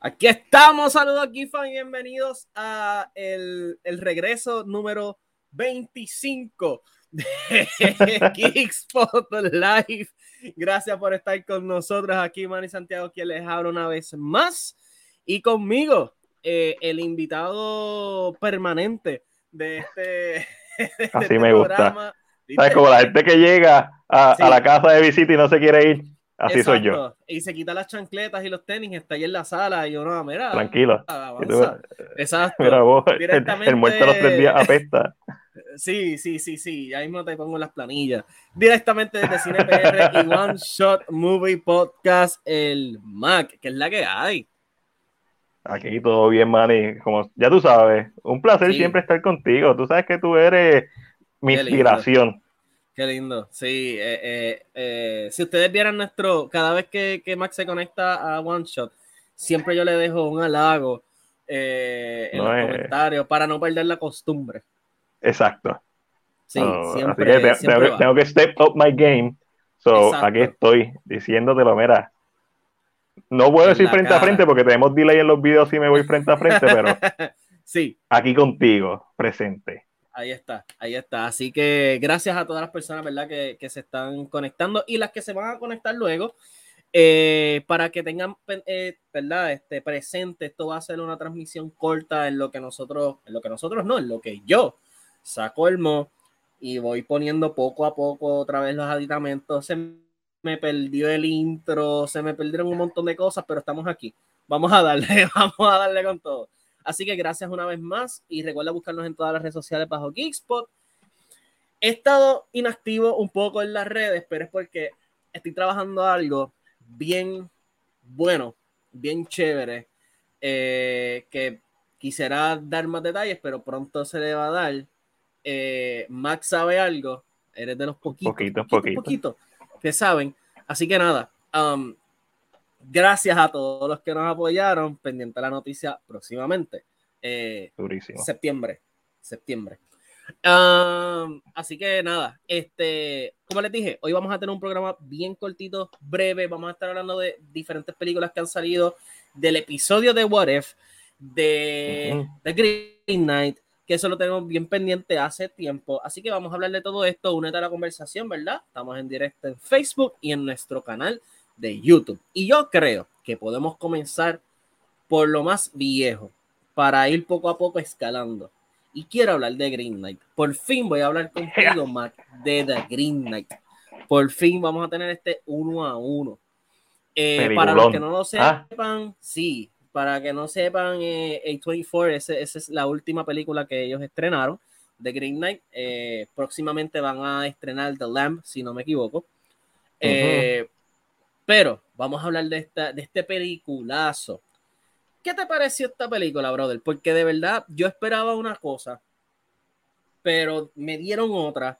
Aquí estamos, saludos aquí, fan, bienvenidos a el, el regreso número 25 de Geekspot Live. Gracias por estar con nosotros aquí, Manny Santiago, quien les habla una vez más. Y conmigo, eh, el invitado permanente de este, de Así este me gusta. programa. ¿Sabes? Como la gente que llega a, Sí. a la casa de visita y no se quiere ir. Así soy yo. Y se quita las chancletas y los tenis, está ahí en la sala y uno, mira, Tranquilo. Tú, avanza. Exacto. mira vos, el, Directamente- el muerto a los tres días apesta. Sí, sí, sí, sí. Ya mismo te pongo las planillas. Directamente desde Cine PR y One Shot Movie Podcast, el Mac, que es la que hay. Aquí todo bien, Manny. Como ya tú sabes, un placer Sí. siempre estar contigo. Tú sabes que tú eres mi inspiración. Qué lindo. Sí, eh, eh, eh, si ustedes vieran nuestro, cada vez que, que Mac se conecta a One Shot, siempre yo le dejo un halago eh, en No los comentarios para no perder la costumbre. Exacto. Sí, Oh, siempre, así que te- siempre tengo, que step up my game. So, Exacto. aquí estoy diciéndotelo, mira. No puedo En decir frente cara. a frente porque tenemos delay en los videos si me voy frente a frente, pero sí, aquí contigo, presente. Ahí está, ahí está. Así que gracias a todas las personas, ¿verdad? Que, que se están conectando y las que se van a conectar luego. eh, para que tengan, eh, ¿verdad? Este, presente, esto va a ser una transmisión corta en lo que nosotros, en lo que nosotros no, en lo que yo saco el mo y voy poniendo poco a poco otra vez los aditamentos. Se me perdió el intro, se me perdieron un montón de cosas, pero estamos aquí. Vamos a darle, vamos a darle con todo. Así que gracias una vez más y recuerda buscarnos en todas las redes sociales bajo Geekspot. He estado inactivo un poco en las redes, pero es porque estoy trabajando algo bien bueno, bien chévere, eh, que quisiera dar más detalles, pero pronto se le va a dar. Eh, Max sabe algo, eres de los poquitos, Poquito, poquito, poquito. poquito, que saben. Así que nada, um, gracias a todos los que nos apoyaron, pendiente la noticia próximamente. Eh, Durísimo. septiembre. Septiembre. Um, así que nada, este, como les dije, hoy vamos a tener un programa bien cortito, breve. Vamos a estar hablando de diferentes películas que han salido, del episodio de What If, de Ujú. The Green Knight, que eso lo tenemos bien pendiente hace tiempo. Así que vamos a hablar de todo esto. Únete a la conversación, ¿verdad? Estamos en directo en Facebook y en nuestro canal de YouTube. Y yo creo que podemos comenzar por lo más viejo para ir poco a poco escalando. Y quiero hablar de Green Knight. Por fin voy a hablar contigo, Mac, de The Green Knight. Por fin vamos a tener este uno a uno. Eh, para los que no lo Ah. sepan, sí, para que no sepan, eh, A24, ese- esa es la última película que ellos estrenaron, de Green Knight. Eh, próximamente van a estrenar The Lamb, si no me equivoco. Eh, pero vamos a hablar de, esta, de este peliculazo. ¿Qué te pareció esta película, brother? Porque de verdad yo esperaba una cosa, pero me dieron otra.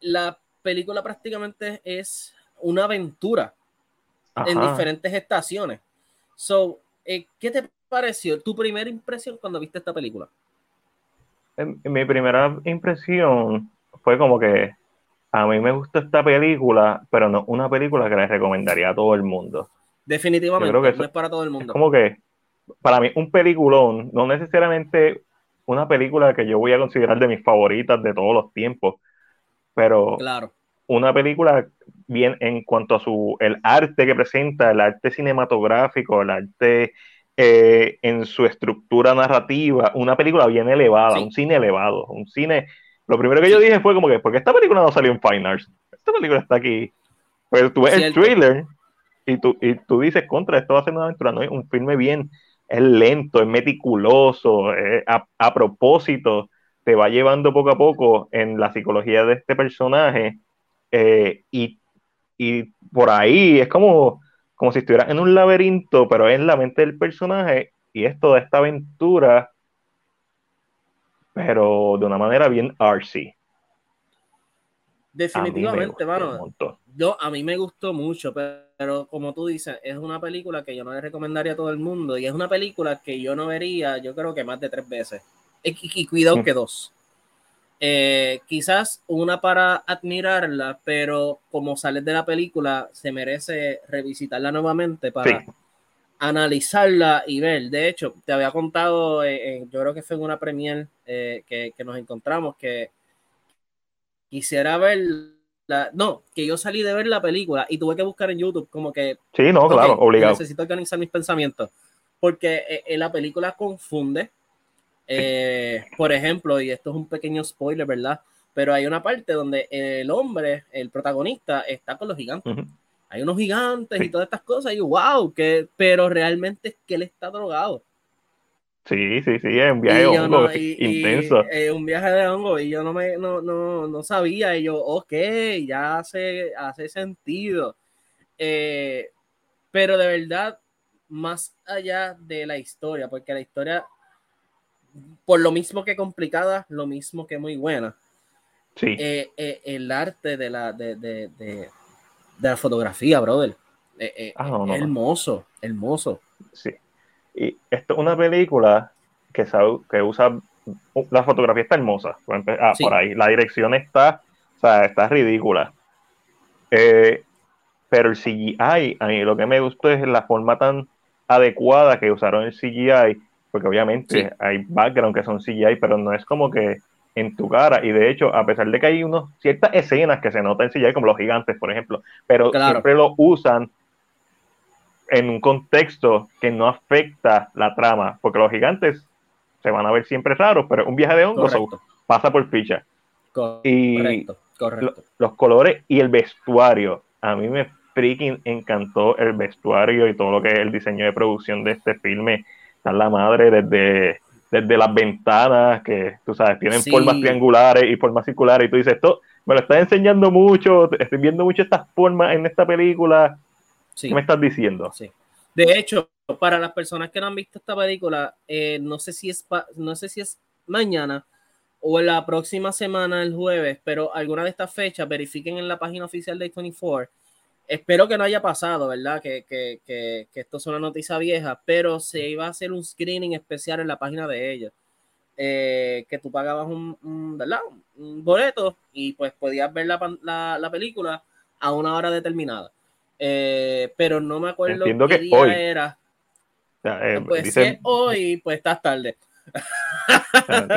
La película prácticamente es una aventura en diferentes estaciones. So, eh, ¿qué te pareció? Tu primera impresión cuando viste esta película. Mi primera impresión fue como que a mí me gustó esta película, pero no una película que le recomendaría a todo el mundo. Definitivamente, Yo creo que eso- no es para todo el Es mundo. como que, para mí, un peliculón, no necesariamente una película que yo voy a considerar de mis favoritas de todos los tiempos, pero Claro, una película bien en cuanto a su el arte que presenta, el arte cinematográfico, el arte eh, en su estructura narrativa, una película bien elevada, Sí. un cine elevado, un cine. Lo primero que yo dije fue como que, ¿por qué esta película no salió en Fine Arts? Esta película está aquí. Pero tú ves el trailer y tú, y tú dices, contra, esto va a ser una aventura, no es un filme bien, es lento, es meticuloso, es a, a propósito, te va llevando poco a poco en la psicología de este personaje eh, y, y por ahí es como, como si estuvieras en un laberinto, pero es en la mente del personaje y es toda esta aventura, pero de una manera bien artsy. Definitivamente, mano. Yo, a mí me gustó mucho, pero, como tú dices, es una película que yo no le recomendaría a todo el mundo y es una película que yo no vería, yo creo que más de tres veces. Y, y- y cuidado Mm. que dos. Eh, quizás una para admirarla, pero como sales de la película, se merece revisitarla nuevamente para, Sí. Analizarla y ver. De hecho, te había contado, eh, yo creo que fue en una premier eh, que, que, nos encontramos, que quisiera ver la, no, que yo salí de ver la película y tuve que buscar en YouTube como que... Sí, no, claro, obligado. Necesito organizar mis pensamientos, porque en eh, la película confunde, por ejemplo, y esto es un pequeño spoiler, ¿verdad? Pero hay una parte donde el hombre, el protagonista, está con los gigantes hay unos gigantes y todas estas cosas, y wow, que, pero realmente es que él está drogado. Sí, sí, sí, es un viaje de hongo intenso. Es un viaje de hongo y yo no me no, no, no sabía, y yo, ok, ya hace, hace sentido. Eh, pero de verdad, más allá de la historia, porque la historia, por lo mismo que complicada, lo mismo que muy buena. Sí. Eh, eh, el arte de la, de, de de la fotografía, brother. Eh, eh, ah, hermoso, hermoso. Sí. Y esto es una película que, que usa. La fotografía está hermosa. Ah, por ahí. La dirección está. O sea, está ridícula. Eh, pero el CGI, a mí lo que me gustó es la forma tan adecuada que usaron el CGI, porque obviamente hay background que son CGI, pero no es como que en tu cara. Y de hecho, a pesar de que hay unos, ciertas escenas que se notan en CGI, como los gigantes, por ejemplo, pero siempre lo usan en un contexto que no afecta la trama, porque los gigantes se van a ver siempre raros, pero un viaje de hongos pasa por ficha. y correcto, los colores y el vestuario. A mí me freaking encantó el vestuario y todo lo que es el diseño de producción de este filme. Está la madre desde desde las ventanas, que tú sabes, tienen formas triangulares y formas circulares, y tú dices, esto me lo estás enseñando mucho, estoy viendo mucho estas formas en esta película. ¿Qué me estás diciendo? Sí. De hecho, para las personas que no han visto esta película, eh, no, sé si es no sé si es mañana o en la próxima semana, el jueves, pero alguna de estas fechas, verifiquen en la página oficial de 24 Espero que no haya pasado, ¿verdad? Que, que, que, que, esto es una noticia vieja, pero se iba a hacer un screening especial en la página de ellos. Eh, que tú pagabas un, ¿verdad? un boleto y pues podías ver la, la, la película a una hora determinada. Eh, pero no me acuerdo Entiendo qué que día hoy. era. Eh, pues dice... hoy, pues estás tarde.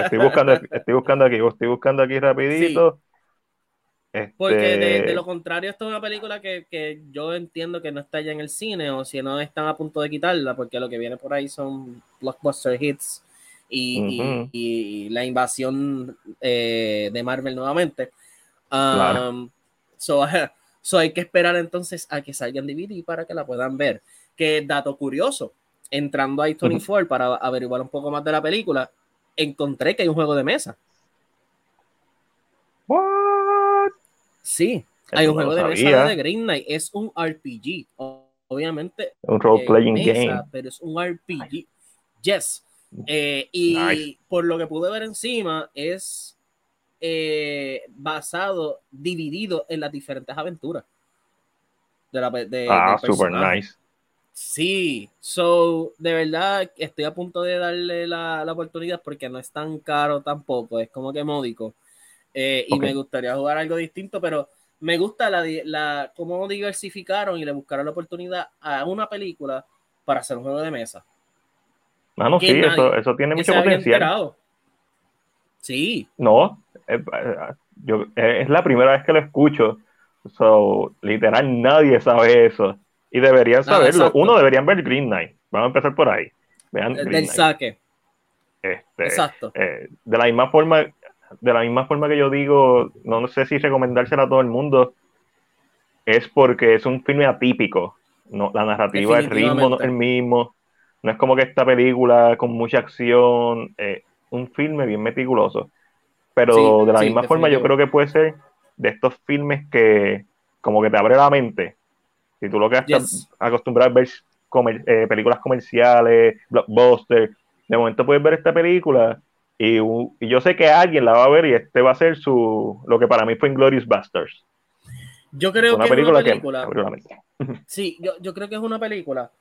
estoy buscando, estoy buscando aquí, estoy buscando aquí rapidito. Porque de, este lo contrario, esto es una película que, yo entiendo que no está ya en el cine o si no están a punto de quitarla, porque lo que viene por ahí son blockbuster hits y, la invasión eh, de Marvel nuevamente. Um, so, hay que esperar entonces a que salgan DVD para que la puedan ver. Que dato curioso, entrando a i24 para averiguar un poco más de la película, encontré que hay un juego de mesa. Sí, hay un juego de mesa de Green Knight, es un RPG, obviamente. Un role playing game. Pero es un RPG. Yes. Eh, y por lo que pude ver encima, es eh, basado, dividido en las diferentes aventuras. De la, de, ah, super nice. Sí, so de verdad estoy a punto de darle la, la, oportunidad porque no es tan caro tampoco, es como que módico. Eh, y me gustaría jugar algo distinto, pero me gusta la, la, cómo diversificaron y le buscaron la oportunidad a una película para hacer un juego de mesa. Ah, no, sí, eso, eso, tiene mucho potencial. Sí. No, eh, yo, es la primera vez que lo escucho. So, literal, nadie sabe eso. Y deberían saberlo. Uno, deberían ver Green Knight. Vamos a empezar por ahí. Vean Del saque. Este, Exacto. Eh, de la misma forma, de la misma forma que yo digo, no sé si recomendársela a todo el mundo, es porque es un filme atípico. No, la narrativa, el ritmo no es el mismo. No es como que esta película con mucha acción, eh, un filme bien meticuloso. Pero de la misma forma yo creo que puede ser de estos filmes que como que te abre la mente. Si tú lo que estás acostumbrado a ver eh, películas comerciales, blockbusters, de momento puedes ver esta película y, yo sé que alguien la va a ver y este va a ser su lo que para mí fue Inglorious Busters. Yo creo que es una película. sí, yo, yo, creo que es una película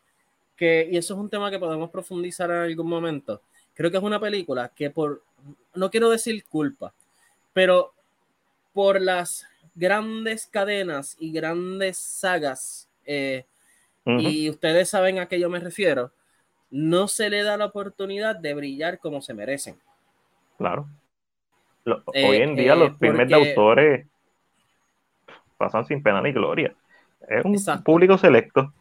que, y eso es un tema que podemos profundizar en algún momento. Creo que es una película que por, no quiero decir culpa, pero por las grandes cadenas y grandes sagas eh, y ustedes saben a qué yo me refiero, no se le da la oportunidad de brillar como se merecen. Claro. hoy en día los filmes de autores pasan sin pena ni gloria. Es un público selecto.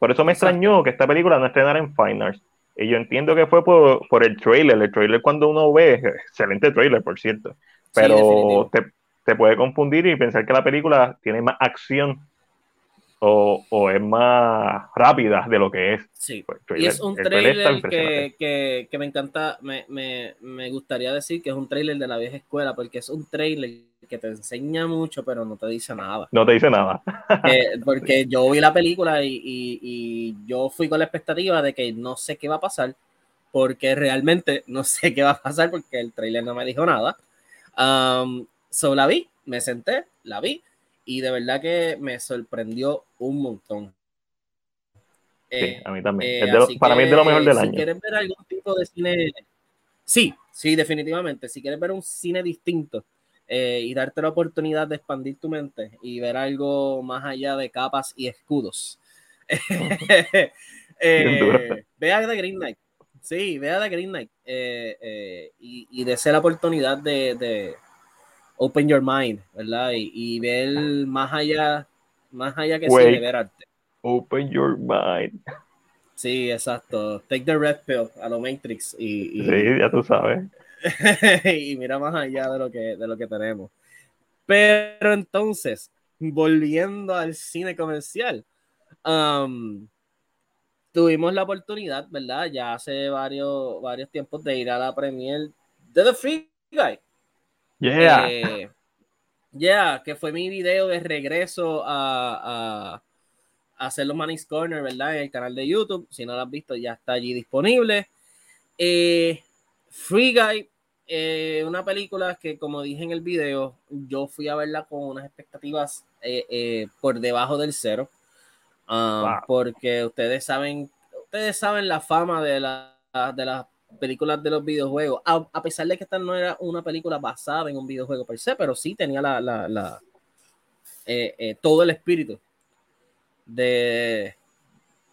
Por eso me extrañó que esta película no estrenara en Fine Arts. Y yo entiendo que fue por, por, el trailer. El trailer cuando uno ve, excelente trailer, por cierto. Pero te, te, puede confundir y pensar que la película tiene más acción o, o es más rápida de lo que es. Sí, pues, y es un trailer, que, que, que, me encanta, me, me, me, gustaría decir que es un trailer de la vieja escuela, porque es un trailer que te enseña mucho, pero no te dice nada. No te dice nada. Eh, porque yo vi la película y, y, y, yo fui con la expectativa de que no sé qué va a pasar, porque realmente no sé qué va a pasar, porque el trailer no me dijo nada. Um, so la vi, me senté, la vi y de verdad que me sorprendió un montón. Sí, eh, a mí también. Eh, para mí es de lo mejor del año. Si quieres ver algún tipo de cine, sí, sí, definitivamente. Si quieres ver un cine distinto eh, y darte la oportunidad de expandir tu mente y ver algo más allá de capas y escudos, vea The Green Knight. Sí, vea The Green Knight y, y desea la oportunidad de open your mind, ¿verdad? Y, ver más allá, más allá que sí, ver arte. Open your mind. Sí, exacto. Take the red pill a lo Matrix y, sí, ya tú sabes. y mira más allá de lo que, de lo que tenemos. Pero entonces, volviendo al cine comercial, um, tuvimos la oportunidad, ¿verdad? Ya hace varios, varios tiempos de ir a la premier de The Free Guy. Yeah. Eh, yeah, que fue mi video de regreso a, a, hacer los Manix Corner, ¿verdad? En el canal de YouTube. Si no lo has visto, ya está allí disponible. Eh, Free Guy, eh, una película que, como dije en el video, yo fui a verla con unas expectativas por debajo del cero. Ah, porque ustedes saben, ustedes saben la fama de, la, de las películas de los videojuegos, a, pesar de que esta no era una película basada en un videojuego per se, pero sí tenía la, la, eh, eh, todo el espíritu de,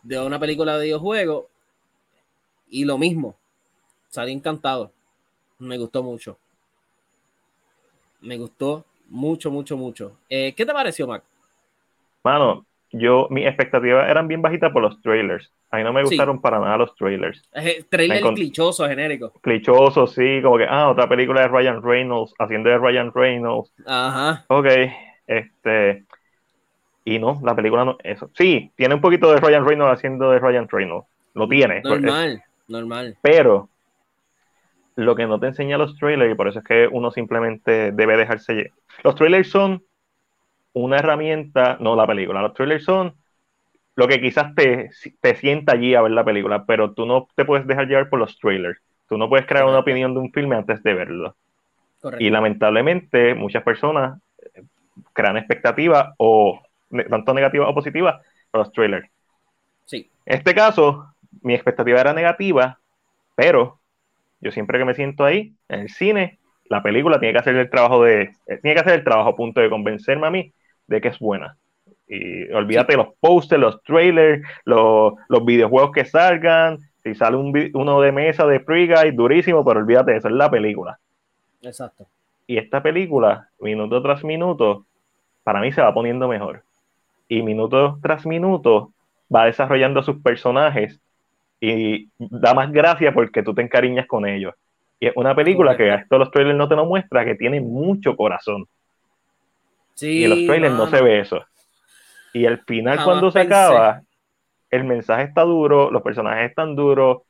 de una película de videojuego. Y lo mismo, salí encantado. Me gustó mucho. Me gustó mucho, mucho, mucho. Eh, ¿Qué te pareció, Mac? Mano, yo, mis expectativas eran bien bajitas por los trailers. A mí no me gustaron para nada los trailers. trailer clichoso, genérico. Clichoso, sí, como que, ah, otra película de Ryan Reynolds, haciendo de Ryan Reynolds. Ajá. Ok, este. Y no, la película no. Eso. Sí, tiene un poquito de Ryan Reynolds haciendo de Ryan Reynolds. Lo tiene. Normal, normal. Pero lo que no te enseña los trailers, y por eso es que uno simplemente debe dejarse. Los trailers son una herramienta, no la película, los trailers son lo que quizás te, te sienta allí a ver la película, pero tú no te puedes dejar llevar por los trailers. Tú no puedes crear una opinión de un filme antes de verlo. Y lamentablemente muchas personas eh, crean expectativas o tanto negativas o positivas por los trailers. Sí. En este caso, mi expectativa era negativa, pero yo siempre que me siento ahí, en el cine, la película tiene que hacer el trabajo de, eh, tiene que hacer el trabajo a punto de convencerme a mí de que es buena. Y olvídate los posters, los trailers, los, los, videojuegos que salgan. Si sale un, uno de mesa de Free Guy, durísimo, pero olvídate, esa es la película. Exacto. Y esta película, minuto tras minuto, para mí se va poniendo mejor. Y minuto tras minuto va desarrollando sus personajes y da más gracia porque tú te encariñas con ellos. Y es una película que a esto los trailers no te lo muestra, que tiene mucho corazón y en los trailers no se ve eso. Y el final, cuando se acaba, el mensaje está duro, los personajes están duros,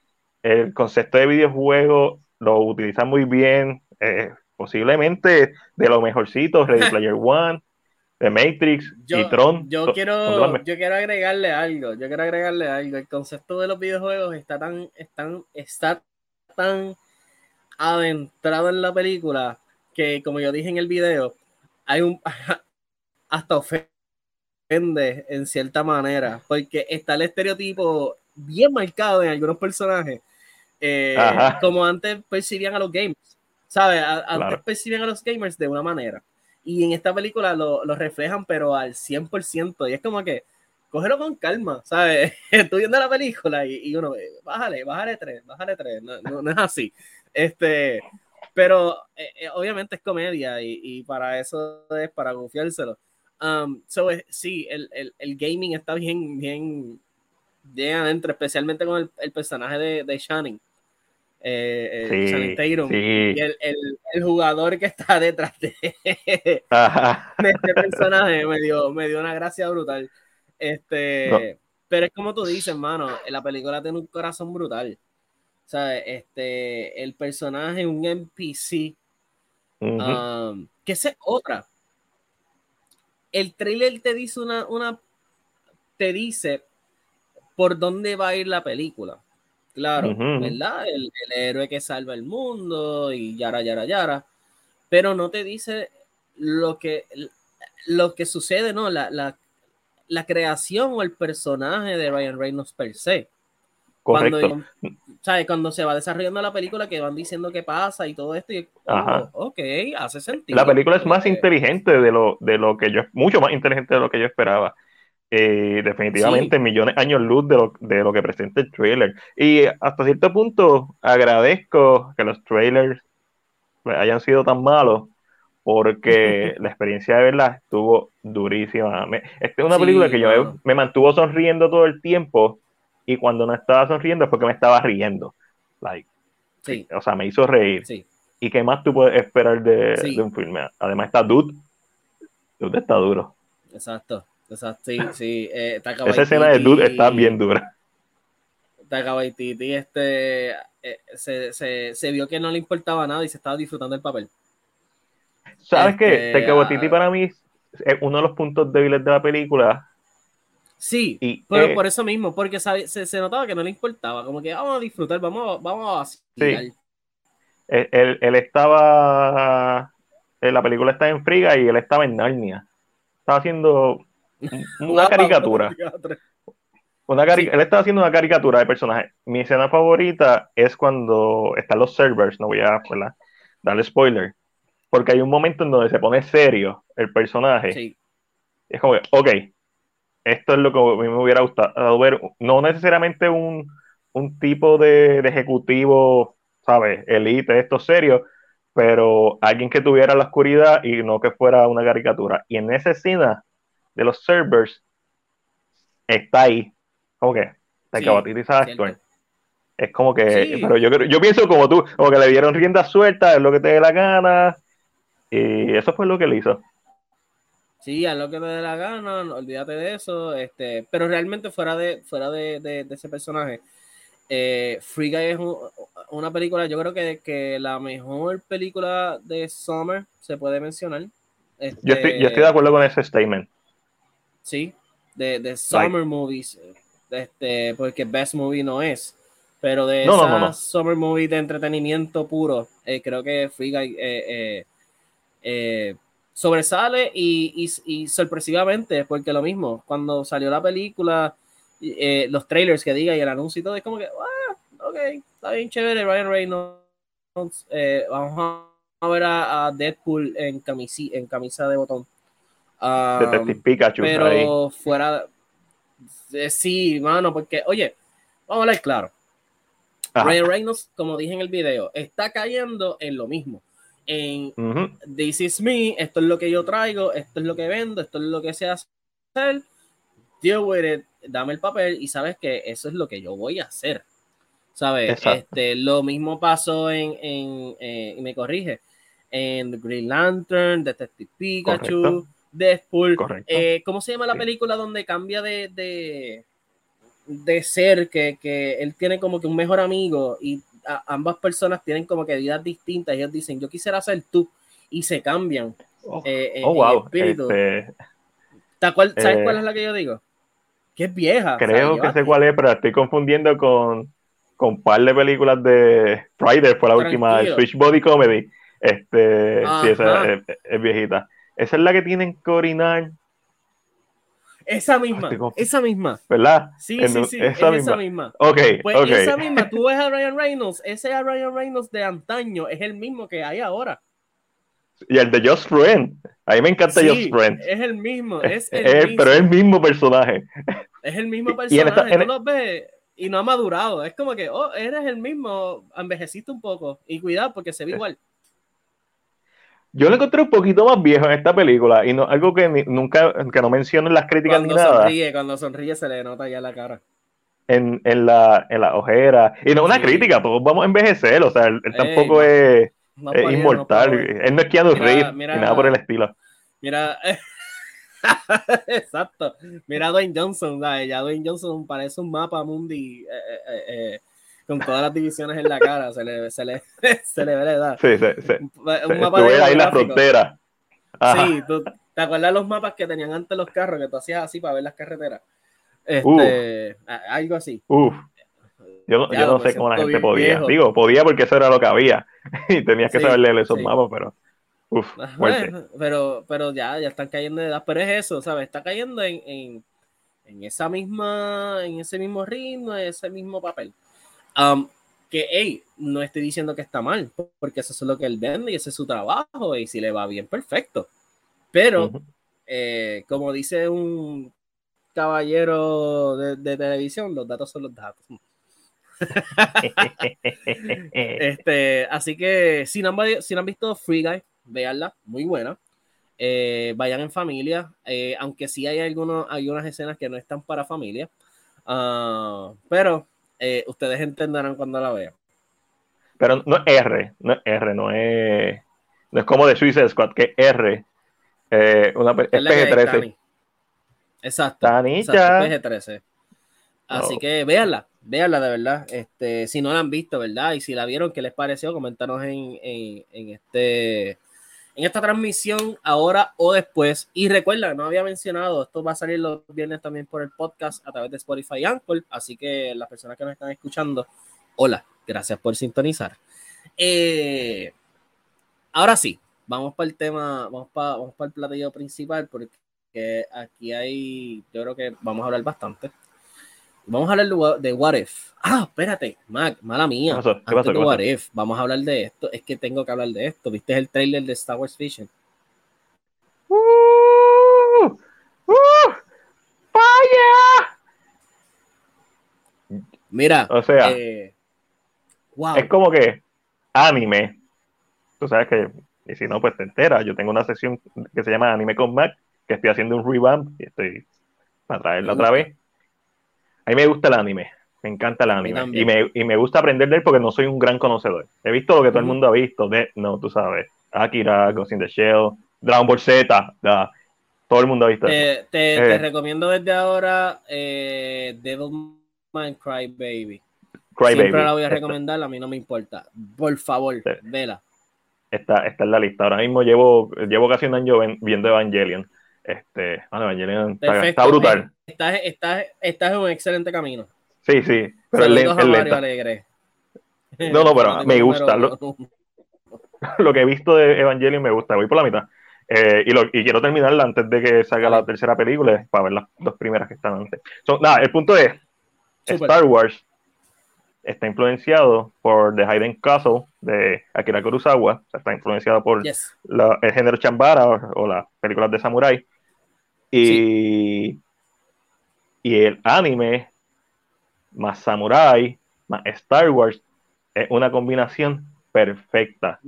el concepto de videojuego lo utilizan muy bien, eh, posiblemente de lo mejorcito, Ready Player One, The Matrix y Tron. Yo quiero, yo quiero agregarle algo, yo quiero agregarle algo. El concepto de los videojuegos está tan, están, está tan adentrado en la película que, como yo dije en el video, hay un hasta ofende en cierta manera, porque está el estereotipo bien marcado en algunos personajes, eh, como antes percibían a los gamers, ¿sabes? Antes percibían a los gamers de una manera. Y en esta película lo, reflejan, pero al 100%. Y es como que, cógelo con calma, ¿sabes? Estoy viendo la película y, uno, bájale, bájale tres, bájale tres, no, no, es así. Este, pero eh, eh, obviamente es comedia y, y, para eso es para confiárselo. Um, so, sí, el, el, el, gaming está bien, bien, bien adentro, especialmente con el, el personaje de, de Shannon. Eh, sí, Tatum, y el, jugador que está detrás de, de este personaje me dio, me dio una gracia brutal. Este, Pero es como tú dices, hermano, la película tiene un corazón brutal. Sea, este, el personaje, un NPC, um, que es otra. El trailer te dice una, una, te dice por dónde va a ir la película. Claro, ¿verdad? El, héroe que salva el mundo y yara, yara, yara. Pero no te dice lo que, lo que sucede, ¿no? La, la, la creación o el personaje de Ryan Reynolds per se. Cuando, ¿sabes? cuando se va desarrollando la película que van diciendo qué pasa y todo esto y oh, ok, hace sentido. La película es más inteligente de lo, de lo que yo, mucho más inteligente de lo que yo esperaba. Eh, definitivamente millones de años luz de lo, de lo que presenta el trailer. Y hasta cierto punto agradezco que los trailers hayan sido tan malos porque la experiencia de verla estuvo durísima. esta es una película que yo me, mantuvo sonriendo todo el tiempo y cuando no estaba sonriendo es porque me estaba riendo. Like, O sea, me hizo reír. ¿Y qué más tú puedes esperar de, de un filme? Además está Dude. Dude está duro. Exacto. Exacto, sí, sí. Eh, Esa escena de Dude está bien dura. Taika Waititi este, eh, se, se, se, vio que no le importaba nada y se estaba disfrutando el papel. ¿Sabes qué? Taika Waititi ah, para mí es uno de los puntos débiles de la película. Sí, pero por eso mismo, porque se, se, notaba que no le importaba, como que vamos a disfrutar, vamos, vamos a sí. él, él, estaba, en la película está en Friga y él estaba en Narnia. Estaba haciendo una caricatura. Una Él está haciendo una caricatura de personaje. Mi escena favorita es cuando están los servers, no voy a darle spoiler, porque hay un momento en donde se pone serio el personaje. Es como que, ok, esto es lo que a mí me hubiera gustado ver, no necesariamente un, tipo de, de, ejecutivo, ¿sabes? Elite, esto serio, pero alguien que tuviera la oscuridad y no que fuera una caricatura. Y en esa escena de los servers está ahí. Como que Es como que, pero yo, yo pienso como tú, como que le dieron rienda suelta, es lo que te dé la gana. Y eso fue lo que le hizo. Sí, es lo que te dé la gana, olvídate de eso. Este, pero realmente fuera de, fuera de, ese personaje, eh, Free Guy es una película, yo creo que, que la mejor película de Summer se puede mencionar. yo, estoy, yo estoy de acuerdo con ese statement sí, de, de summer movies, este, porque best movie no es, pero de no, summer movie de entretenimiento puro, eh, creo que Free Guy eh, sobresale y, y, sorpresivamente, porque lo mismo, cuando salió la película, los trailers que diga y el anuncio y todo, es como que, ah, ok, está bien chévere, Ryan Reynolds, vamos a ver a, Deadpool en, camisi, en camisa de botón. Pikachu. Pero fuera. de sí, mano, porque, oye, vamos a hablar claro. Ryan Reynolds, como dije en el video, está cayendo en lo mismo. En This is me, esto es lo que yo traigo, esto es lo que vendo, esto es lo que se hace Deal with it, dame el papel y sabes que eso es lo que yo voy a hacer. ¿Sabes? Este, lo mismo pasó en, en eh, y me corrige, en The Green Lantern, Detective Pikachu. Deadpool. Eh, ¿Cómo se llama la película donde cambia de, de, de ser, que, que, él tiene como que un mejor amigo y ambas personas tienen como que vidas distintas? Ellos dicen, yo quisiera ser tú, y se cambian. Oh, eh, eh, oh wow. Este, ¿Sabes cuál es la que yo digo? Que es vieja. Creo que sé cuál es, pero estoy confundiendo con, con un par de películas de Friday, fue la última, Switch Body Comedy. Este, sí, esa es viejita. Esa es la que tienen que orinar. Esa misma, esa misma. ¿Verdad? Sí, sí, sí, esa, misma. esa misma. Ok, pues esa misma, tú ves a Ryan Reynolds, ese Ryan Reynolds de antaño es el mismo que hay ahora. Y el de Just Friend, A mí me encanta Josh Brent. Es el mismo, es el mismo. Pero es el mismo personaje. Es el mismo personaje, tú lo ves y no ha madurado. Es como que, oh, eres el mismo, envejeciste un poco. Y cuidado porque se ve igual. Yo lo encontré un poquito más viejo en esta película y no algo que nunca que no menciono en las críticas ni nada. Sonríe, cuando sonríe se le nota ya la cara. En, en, la, en la ojera. Y no una crítica, todos vamos a envejecer. O sea, él, tampoco es, inmortal. él no es Keanu Reeves ni nada por el estilo. Mira, exacto. Mira Dwayne Johnson, ya Dwayne Johnson parece un mapa mundi. Eh, eh, eh, con todas las divisiones en la cara, se le, se le, se le ve la edad. Sí, sí, sí. Un mapa de ahí la frontera. Sí, ¿tú, ¿te acuerdas los mapas que tenían antes los carros que tú hacías así para ver las carreteras? Este, algo así. Uf. Yo, yo no sé cómo la gente podía. Digo, podía porque eso era lo que había. y tenías que saber leer esos mapas, pero. Uf, pero, pero ya, ya están cayendo de edad. Pero es eso, ¿sabes? Está cayendo en, en, en esa misma, en ese mismo ritmo, en ese mismo papel. Um, que, hey, no estoy diciendo que está mal, porque eso es lo que él vende y ese es su trabajo, y si le va bien, perfecto. Pero, eh, como dice un caballero de, televisión, los datos son los datos. este, así que si no, han, si no han visto Free Guy, véanla, muy buena. Eh, vayan en familia, eh, aunque sí hay algunos, hay unas escenas que no están para familia. Uh, pero eh, ustedes entenderán cuando la vean. Pero no es R, no es R, no es, no es como de Suicide Squad, que R, eh, una, es PG-13. Exacto, PG-13. Así que véanla, véanla de verdad. Este, si no la han visto, ¿verdad? Y si la vieron, ¿qué les pareció? Coméntanos en, en, en este en esta transmisión ahora o después. Y recuerda, no había mencionado, esto va a salir los viernes también por el podcast a través de Spotify y Anchor, así que las personas que nos están escuchando, hola, gracias por sintonizar. Eh, ahora sí, vamos para el tema, vamos para, vamos para el platillo principal, porque aquí hay, yo creo que vamos a hablar bastante. Vamos a hablar de What If. Ah, espérate, Mac, mala mía. ¿Qué pasó? de What If, vamos a hablar de esto. Es que tengo que hablar de esto. ¿Viste el trailer de Star Wars Vision? ¡Uh! ¡Uh! Mira, o sea, eh, wow. es como que anime. Tú sabes que, y si no, pues te enteras. Yo tengo una sesión que se llama Anime con Mac, que estoy haciendo un revamp y estoy para traerla otra vez. A mí me gusta el anime, me encanta el anime. Y me, y me, gusta aprender de él porque no soy un gran conocedor. He visto lo que todo el mundo ha visto, de, no, tú sabes, Akira, Ghost in the Shell, Dragon Ball Z, todo el mundo ha visto Te, te, eh. recomiendo desde ahora eh, Devilman Cry Baby. Cry Siempre la voy a recomendar, a mí no me importa. Por favor, vela. Está, está en la lista. Ahora mismo llevo, llevo casi un año viendo Evangelion. Este, Evangelion está, brutal. Estás, estás, estás, en un excelente camino. Sí, sí, pero el, lento. Alegre. No, no, pero me gusta. Lo, lo, que he visto de Evangelion me gusta. Voy por la mitad. Eh, y, lo, y, quiero terminarla antes de que salga la tercera película para ver las dos primeras que están antes. nada, el punto es: Star Wars está influenciado por The Hidden Castle de Akira Kurosawa. O sea, está influenciado por el género Chambara o, las películas de Samurai. Y, y el anime más Samurai más Star Wars es una combinación perfecta.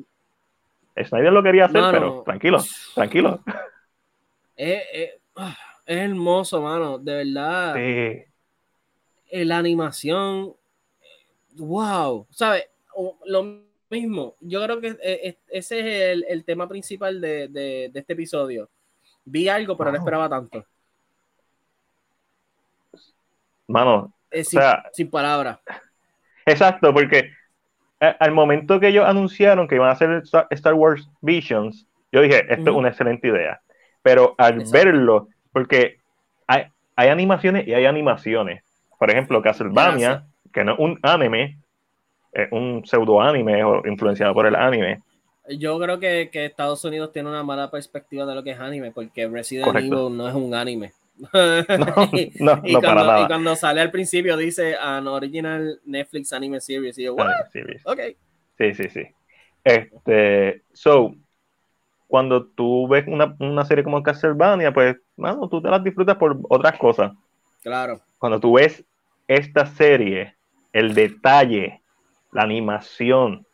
Snyder lo quería hacer, pero tranquilo, tranquilo. Es, hermoso, mano, de verdad. Sí. La animación, wow, ¿sabes? Lo mismo, yo creo que e, e, ese es el, tema principal de, este episodio. Vi algo, pero no esperaba tanto. Mano, sin, palabras. Exacto, porque al momento que ellos anunciaron que iban a hacer Star Wars Visions, yo dije, esto es una excelente idea. Pero al verlo, porque hay, hay, animaciones y hay animaciones. Por ejemplo, Castlevania, que no es un anime, es un pseudo anime o influenciado por el anime. Yo creo que, que, Estados Unidos tiene una mala perspectiva de lo que es anime, porque Resident Evil no es un anime. No, no, y, cuando, para nada. y cuando sale al principio dice an original Netflix anime series. Y yo, What? Sí, sí, sí. Este, so, cuando tú ves una, una serie como Castlevania, pues, bueno, tú te las disfrutas por otras cosas. Claro. Cuando tú ves esta serie, el detalle, la animación,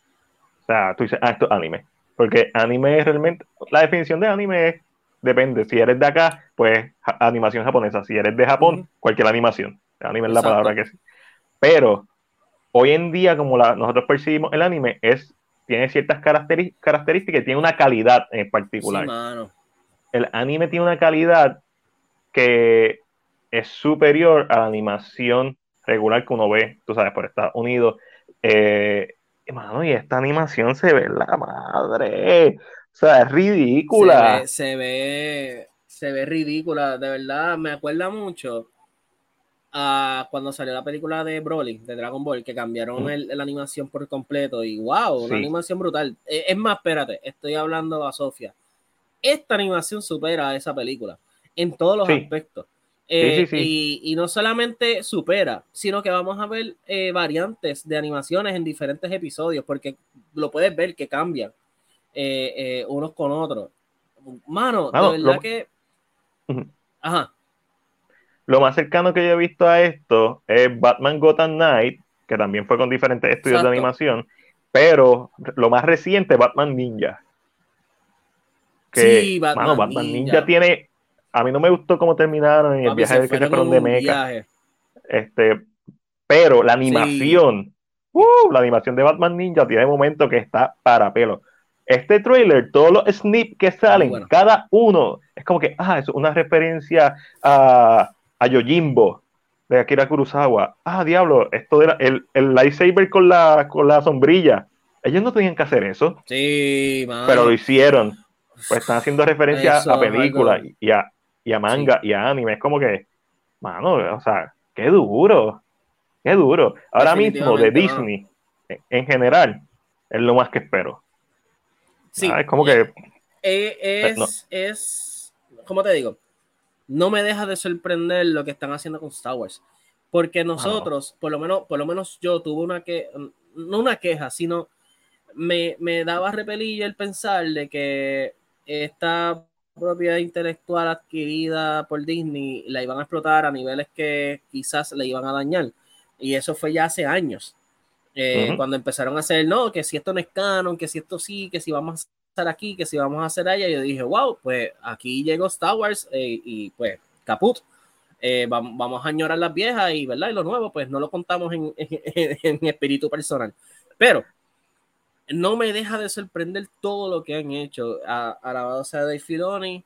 o sea, tú dices, ah, esto es anime. Porque anime es realmente, la definición de anime es, depende, si eres de acá, pues animación japonesa, si eres de Japón, cualquier animación. Anime es la palabra que sí. Pero hoy en día, como la, nosotros percibimos el anime, es, tiene ciertas características, tiene una calidad en particular. El anime tiene una calidad que es superior a la animación regular que uno ve, tú sabes, por Estados Unidos. Eh, y esta animación se ve la madre. O sea, es ridícula. Se ve, se ve, ridícula, de verdad. Me acuerda mucho a cuando salió la película de Broly, de Dragon Ball, que cambiaron la animación por completo. Y wow, una animación brutal. Eh, es más, espérate, estoy hablando a Sofía. Esta animación supera a esa película en todos los aspectos. Eh, y, no solamente supera, sino que vamos a ver eh, variantes de animaciones en diferentes episodios, porque lo puedes ver que cambian eh, unos con otros. Mano, de verdad lo... que. Ajá. Lo más cercano que yo he visto a esto es Batman Gotham Knight, que también fue con diferentes estudios de animación, pero lo más reciente, Batman Ninja. Que, sí, Batman, Batman Ninja tiene a mí no me gustó cómo terminaron en el viaje que se fueron de Mecha. Este, pero la animación, uh, la animación de Batman Ninja tiene momento que está para pelo. Este trailer, todos los snips que salen, cada uno, es como que, ah, es una referencia a, a Yojimbo de Akira Kurosawa. Ah, diablo, esto era el, el lightsaber con la, con la sombrilla. Ellos no tenían que hacer eso. Sí, Pero lo hicieron. Pues están haciendo referencia a películas y a, y a manga y a anime. Es como que, mano, o sea, qué duro, qué duro. Ahora mismo de Disney, en general, es lo más que espero. Sí. Es como que... Eh, es, es, ¿cómo te digo? No me deja de sorprender lo que están haciendo con Star Wars. Porque nosotros, por lo menos, por lo menos yo tuve una que, no una queja, sino me, me daba repelilla el pensar de que esta propiedad intelectual adquirida por Disney la iban a explotar a niveles que quizás le iban a dañar. Y eso fue ya hace años. Eh, cuando empezaron a hacer, no, que si esto no es canon, que si esto sí, que si vamos a hacer aquí, que si vamos a hacer allá, yo dije, wow, pues aquí llegó Star Wars eh, y pues caput. Eh, vamos, a añorar las viejas y, ¿verdad? y lo nuevo, pues no lo contamos en, en espíritu personal. Pero no me deja de sorprender todo lo que han hecho. A, la base de Dave Filoni,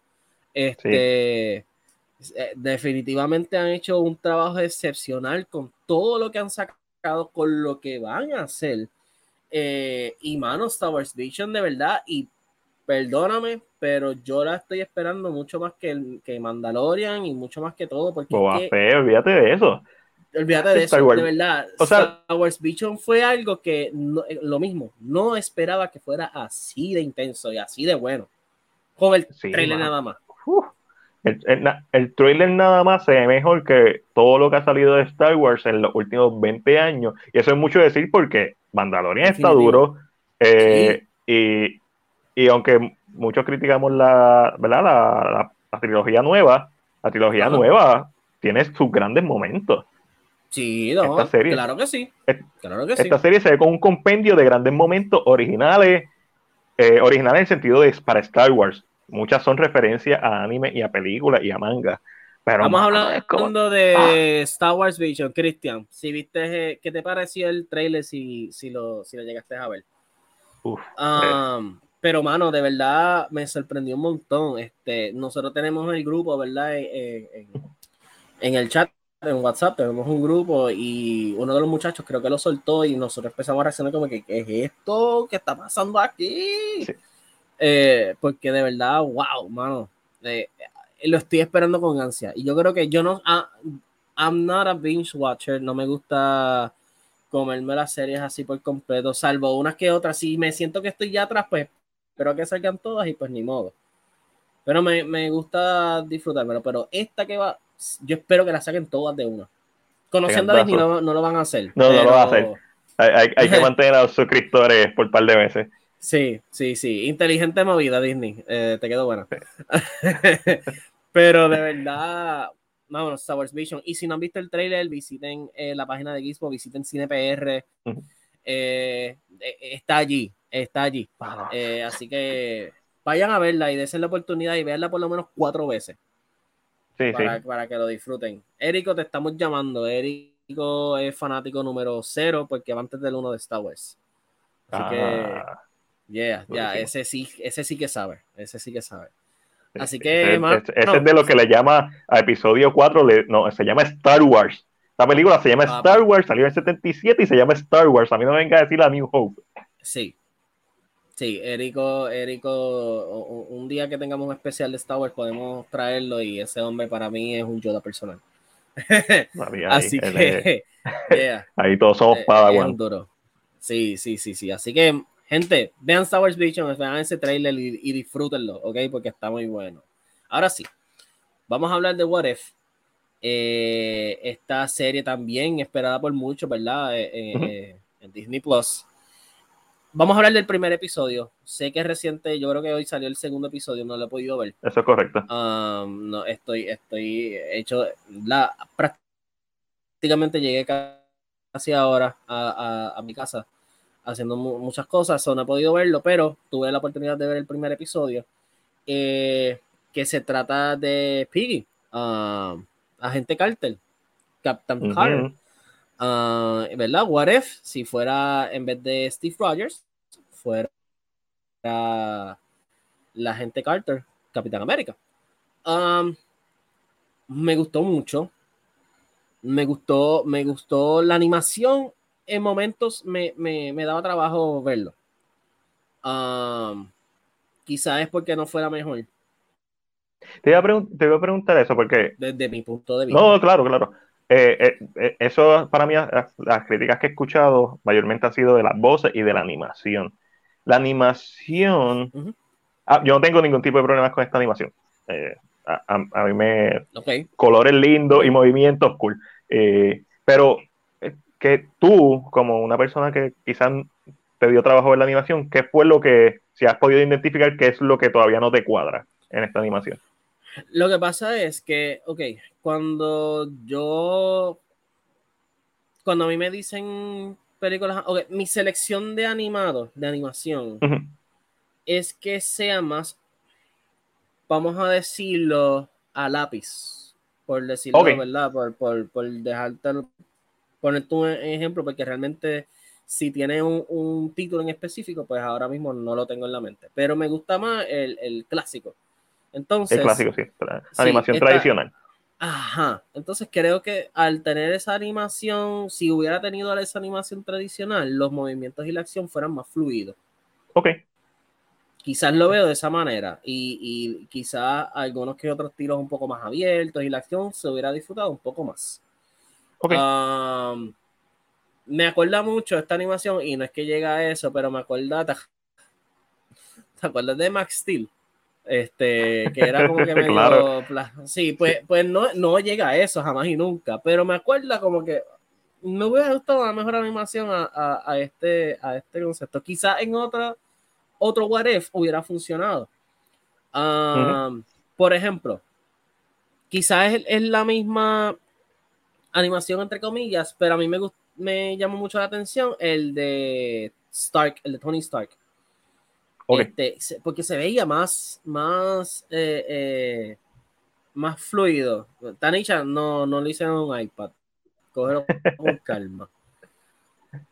este, eh, definitivamente han hecho un trabajo excepcional con todo lo que han sacado, con lo que van a hacer. Eh, y mano, Star Wars Vision de verdad, y perdóname, pero yo la estoy esperando mucho más que, que Mandalorian y mucho más que todo. Porque olvídate de eso. Olvídate de eso, de verdad. O sea, Star Wars Vision fue algo que eh, lo mismo, no esperaba que fuera así de intenso y así de bueno. Con el trailer nada más. el, trailer nada más se ve mejor que todo lo que ha salido de Star Wars en los últimos 20 años. Y eso es mucho decir porque Mandalorian está duro. Eh, y, y, aunque muchos criticamos la, ¿verdad? la, la, trilogía nueva, la trilogía nueva tiene sus grandes momentos. Sí, no, claro que sí. Claro que esta serie se ve con un compendio de grandes momentos originales, eh, originales en el sentido de para Star Wars. Muchas son referencias a anime y a películas y a manga. Pero Vamos hablando de ah. Star Wars Vision, Christian. Si viste, eh, ¿qué te pareció el trailer si, si, lo, si lo llegaste a ver? Uf, um, Pero, mano, de verdad me sorprendió un montón. Este, nosotros tenemos el grupo, ¿verdad? en, en el chat en WhatsApp tenemos un grupo y uno de los muchachos creo que lo soltó y nosotros empezamos a reaccionar como que ¿qué es esto? ¿Qué está pasando aquí? Eh, porque de verdad, wow, mano, eh, lo estoy esperando con ansia y yo creo que yo no, ah, I'm not a binge watcher, no me gusta comerme las series así por completo, salvo unas que otras, si me siento que estoy ya atrás, pues espero que salgan todas y pues ni modo. Pero me, me gusta disfrutármelo, pero esta que va, yo espero que la saquen todas de una. Conociendo a Disney no, no, lo van a hacer. No, no lo van a hacer. Hay, hay, que mantener a los suscriptores por un par de veces. Sí, sí, sí. Inteligente movida, Disney. Eh, te quedó buena. Pero de verdad, vámonos, Star Wars Vision. Y si no han visto el trailer, visiten eh, la página de Gizmo, visiten CinePR. Eh, está allí, está allí. así que vayan a verla y desen la oportunidad y veanla por lo menos cuatro veces. Sí, para, sí. para que lo disfruten. Érico, te estamos llamando. Érico es fanático número cero porque va antes del uno de Star Wars. Así que, ah. yeah, ya, ese sí, ese sí que sabe. Ese sí que sabe. Así que. Ese, es de lo que le llama a episodio 4, no, se llama Star Wars. Esta película se llama ah, Star. Wars, salió en 77 y se llama Star Wars. A mí no me venga a decir la New Hope. Sí. Sí, Erico, Erico, un día que tengamos un especial de Star Wars podemos traerlo y ese hombre para mí es un Yoda personal. Así que, ahí todos somos eh, Padawan. Sí, sí, sí, sí. Así que Gente, vean Star Wars Vision, vean ese trailer y, disfrútenlo, ¿ok? Porque está muy bueno. Ahora sí, vamos a hablar de What If. Eh, esta serie también esperada por muchos, ¿verdad? Eh, eh, en Disney Plus. Vamos a hablar del primer episodio. Sé que es reciente, yo creo que hoy salió el segundo episodio, no lo he podido ver. Eso es correcto. Um, no, estoy, estoy hecho, la, prácticamente llegué casi ahora a mi casa haciendo muchas cosas, no he podido verlo, pero tuve la oportunidad de ver el primer episodio, eh, que se trata de Piggy, uh, agente Carter, Captain Carter, ah, ¿verdad? What if, si fuera en vez de Steve Rogers, fuera la agente Carter, Capitán América. Um, me gustó mucho. Me gustó, me gustó la animación en momentos me, daba trabajo verlo. Um, quizás es porque no fuera mejor. Te iba, a preguntar eso porque... Desde mi punto de vista. No, claro, claro. Eh, eh, eh, eso para mí, las, críticas que he escuchado mayormente han sido de las voces y de la animación. La animación... Ah, yo no tengo ningún tipo de problemas con esta animación. A, mí me... Colores lindos y movimientos cool. pero que tú, como una persona que quizás te dio trabajo en la animación, ¿qué fue lo que, si has podido identificar, qué es lo que todavía no te cuadra en esta animación? Lo que pasa es que, ok, cuando yo, cuando a mí me dicen películas, ok, mi selección de animados, de animación, es que sea más, vamos a decirlo, a lápiz, por decirlo, ¿verdad? Por, por, por dejarte ponerte un ejemplo, porque realmente si tiene un, título en específico, pues ahora mismo no lo tengo en la mente. Pero me gusta más el, clásico. Entonces, el clásico, sí, animación tradicional. Ajá, entonces creo que al tener esa animación, si hubiera tenido esa animación tradicional, los movimientos y la acción fueran más fluidos. Ok. Quizás lo veo de esa manera y, y quizás algunos que otros tiros un poco más abiertos y la acción se hubiera disfrutado un poco más me acuerda mucho esta animación y no es que llega a eso, pero me acuerda, ¿te, acuerdas de Max Steel? Este, que era como que medio. Sí, pues, pues no, no llega a eso jamás y nunca, pero me acuerda como que me hubiera gustado una mejor animación a, a, este, a este concepto. Quizás en otra, otro What If hubiera funcionado. Por ejemplo, quizás es, es, la misma animación entre comillas, pero a mí me, me llamó mucho la atención el de Stark, el de Tony Stark. Este, porque se veía más, más, eh, eh, más fluido. Tanisha no, no lo hice en un iPad. Cógelo con calma.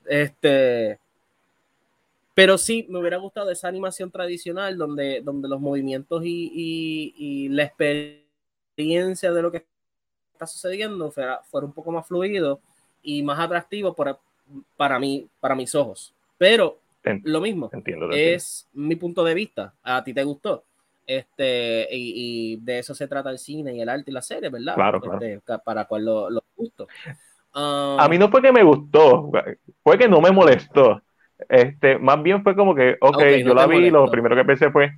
Este, pero sí, me hubiera gustado esa animación tradicional donde, donde los movimientos y, y, y la experiencia de lo que está sucediendo fuera, un poco más fluido y más atractivo para, mí, para mis ojos. Pero lo mismo, es mi punto de vista. A ti te gustó. Este, y, de eso se trata el cine y el arte y la serie, ¿verdad? Claro, este, Para cual lo, lo gusto. a mí no fue que me gustó, fue que no me molestó. Este, más bien fue como que, ok, yo la vi, lo primero que pensé fue,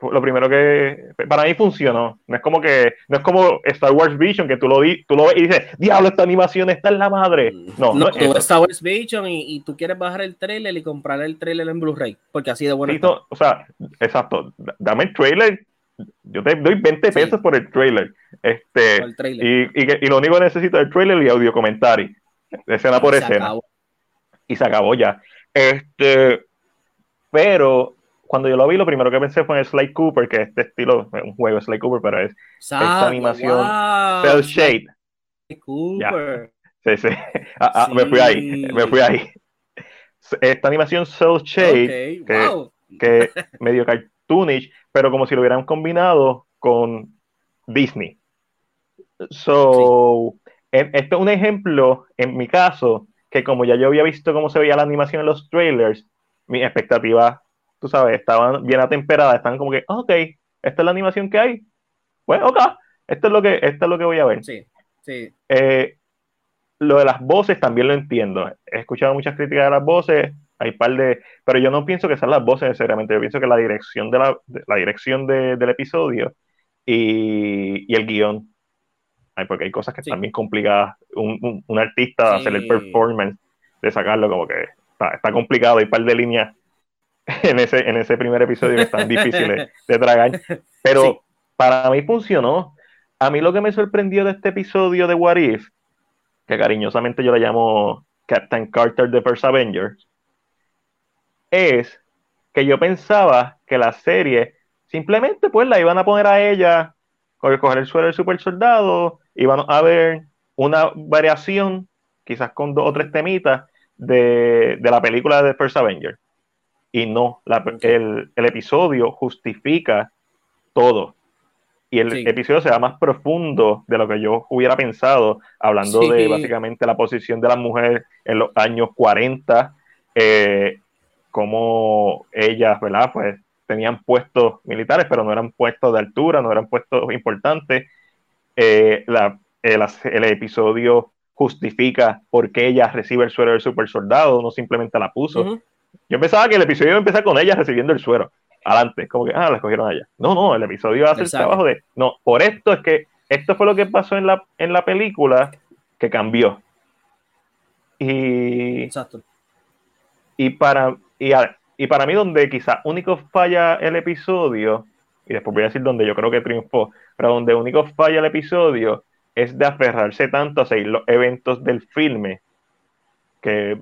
lo primero que para mí funcionó. No es como que no es como Star Wars Vision que tú lo, di, tú lo ves y dices, diablo, esta animación está en la madre. No, no, tú ves Star Wars Vision y, tú quieres bajar el trailer y comprar el trailer en Blu-ray, porque así de bueno. o sea, exacto, dame el trailer. Yo te doy 20 pesos por el trailer. Este, Y, y, lo único que necesito es el trailer y audio comentario. Escena por escena. Y se acabó ya. Este, pero cuando yo lo vi, lo primero que pensé fue en Sly Cooper, que es este estilo, un juego Sly Cooper, pero es esta animación Cell Shade. Cooper. Sí, sí. Ah, ah, me fui ahí, me fui ahí. Esta animación Cell Shade, que, que medio cartoonish, pero como si lo hubieran combinado con Disney. So, esto es un ejemplo, en mi caso, que como ya yo había visto cómo se veía la animación en los trailers, mi expectativa tú sabes, estaban bien atemperadas, estaban como que, ok, esta es la animación que hay. Bueno, ok, esto es lo que, esto es lo que voy a ver. Sí, sí. Eh, lo de las voces también lo entiendo. He escuchado muchas críticas de las voces, hay par de, pero yo no pienso que sean las voces necesariamente, yo pienso que la dirección de la, la dirección del episodio y, el guion. porque hay cosas que están bien complicadas. Un, un, artista hacer el performance de sacarlo, como que está, está complicado, hay un par de líneas en ese, en ese primer episodio que están difíciles de tragar. Pero para mí funcionó. A mí lo que me sorprendió de este episodio de What If, que cariñosamente yo le llamo Captain Carter de First Avengers, es que yo pensaba que la serie simplemente pues la iban a poner a ella, coger el suelo del super soldado, iban a ver una variación, quizás con dos o tres temitas, de, de la película de First Avengers y no, el, episodio justifica todo. Y el episodio será más profundo de lo que yo hubiera pensado, hablando de básicamente la posición de la mujer en los años 40, eh, como ellas, ¿verdad? Pues tenían puestos militares, pero no eran puestos de altura, no eran puestos importantes. Eh, el, episodio justifica por qué ella recibe el suero del super soldado, no simplemente la puso. Yo pensaba que el episodio iba a empezar con ella recibiendo el suero. Adelante, como que, ah, la escogieron a ella. No, no, el episodio va a hacer el trabajo de. No, por esto es que esto fue lo que pasó en la, en la película que cambió. Y. Exacto. Y para, y, y para mí, donde quizás único falla el episodio, y después voy a decir donde yo creo que triunfó, pero donde único falla el episodio es de aferrarse tanto a seguir los eventos del filme, que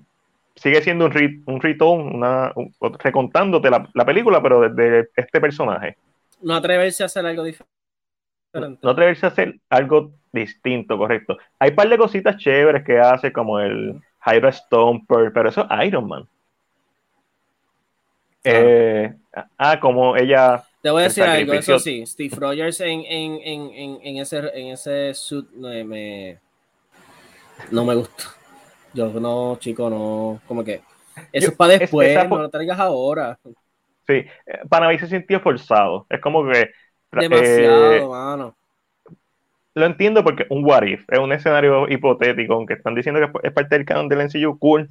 sigue siendo un, rit, un una, recontándote la, la, película, pero desde este personaje. No atreverse a hacer algo diferente. No, atreverse a hacer algo distinto, correcto. Hay un par de cositas chéveres que hace, como el Hydra Stomper, pero eso es Iron Man. Eh, ah, como ella. Te voy a decir algo, eso sí. Steve Rogers en, en, en, en ese, en ese suit me, no me gusta. Yo no, chico, no, como que eso es para después, no lo traigas ahora. Sí, eh, para mí se sintió forzado. Es como que. Demasiado, eh, mano. Lo entiendo porque un what if es un escenario hipotético, aunque están diciendo que es parte del canon del NCU, cool.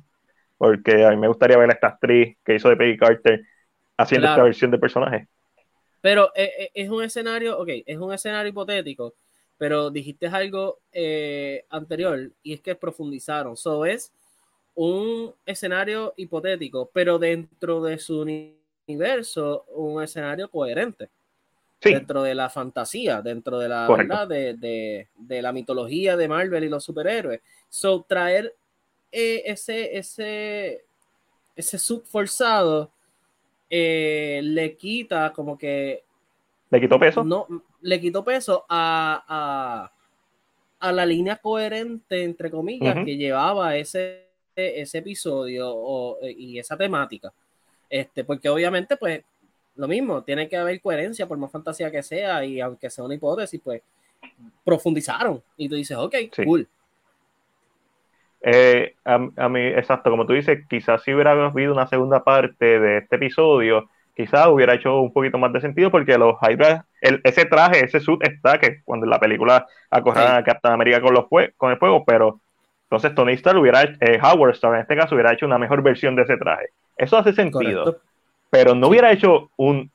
Porque a mí me gustaría ver a esta actriz que hizo de Peggy Carter haciendo esta versión de personaje. Pero eh, es un escenario, ok, es un escenario hipotético pero dijiste algo eh, anterior y es que profundizaron. So es un escenario hipotético, pero dentro de su universo, un escenario coherente. Dentro de la fantasía, dentro de la verdad de, la mitología de Marvel y los superhéroes. So traer eh, ese, ese, ese subforzado eh, le quita como que. ¿Le quitó peso? No, le quitó peso a, a, la línea coherente, entre comillas, que llevaba ese, ese episodio y esa temática. Este, porque obviamente, pues, lo mismo, tiene que haber coherencia, por más fantasía que sea, y aunque sea una hipótesis, pues, profundizaron. Y tú dices, ok, cool. Eh, a, a, mí, exacto, como tú dices, quizás si hubiera habido una segunda parte de este episodio, quizás hubiera hecho un poquito más de sentido porque los Hydra, ese traje, ese suit está que cuando en la película acorralan a Captain America con, los con el fuego, pero entonces Tony Stark hubiera, eh, Howard Stark en este caso hubiera hecho una mejor versión de ese traje. Eso hace sentido. Pero no hubiera hecho un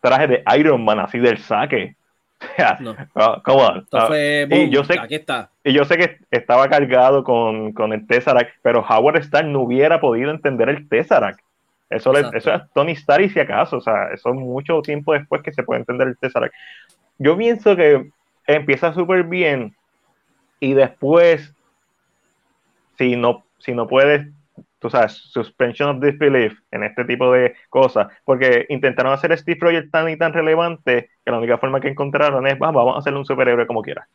traje de Iron Man así del saque. no. Ah, come on. Ah, y yo sé, aquí está. Y yo sé que estaba cargado con, con el Tesseract, pero Howard Stark no hubiera podido entender el Tesseract. Eso, le, eso es Tony Stark y si acaso, o sea, eso es mucho tiempo después que se puede entender el Tesseract. Yo pienso que empieza súper bien y después, si no, si no puedes tú sabes, suspension of disbelief en este tipo de cosas, porque intentaron hacer Steve Rogers tan y tan relevante que la única forma que encontraron es, vamos, a hacerle un superhéroe como quiera.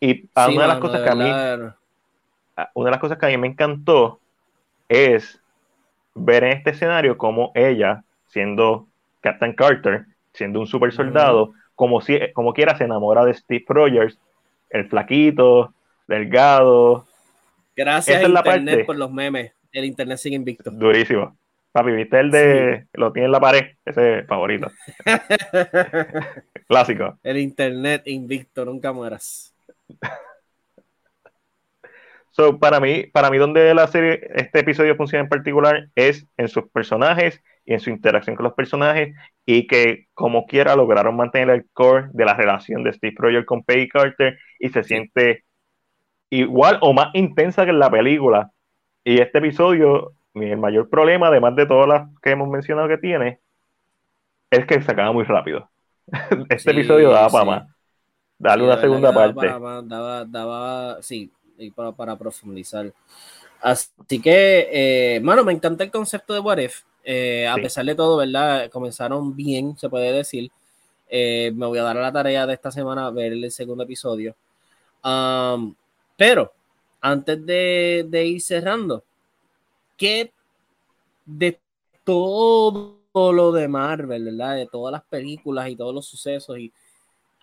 Y una de las cosas que a mí, una de las cosas que a mí me encantó es ver en este escenario como ella, siendo Captain Carter, siendo un super soldado, como, si, como quiera se enamora de Steve Rogers, el flaquito, delgado. Gracias a Internet por los memes. El internet sigue invicto. Durísimo. Papi, ¿viste el de lo tiene en la pared? Ese favorito. Clásico. El internet invicto, nunca mueras. So, para mí, para mí, donde la serie, este episodio funciona en particular es en sus personajes y en su interacción con los personajes y que como quiera lograron mantener el core de la relación de Steve Rogers con Peggy Carter y se siente igual o más intensa que en la película y este episodio, el mayor problema, además de todas las que hemos mencionado que tiene, es que se acaba muy rápido. este episodio daba para más. Darle una segunda parte. daba, daba, sí, y para, profundizar. Así que, eh, mano, me encanta el concepto de What If. Eh, a pesar de todo, ¿verdad? Comenzaron bien, se puede decir. Eh, me voy a dar a la tarea de esta semana ver el segundo episodio. Um, pero antes de, ir cerrando, ¿qué de todo lo de Marvel, ¿verdad? De todas las películas y todos los sucesos y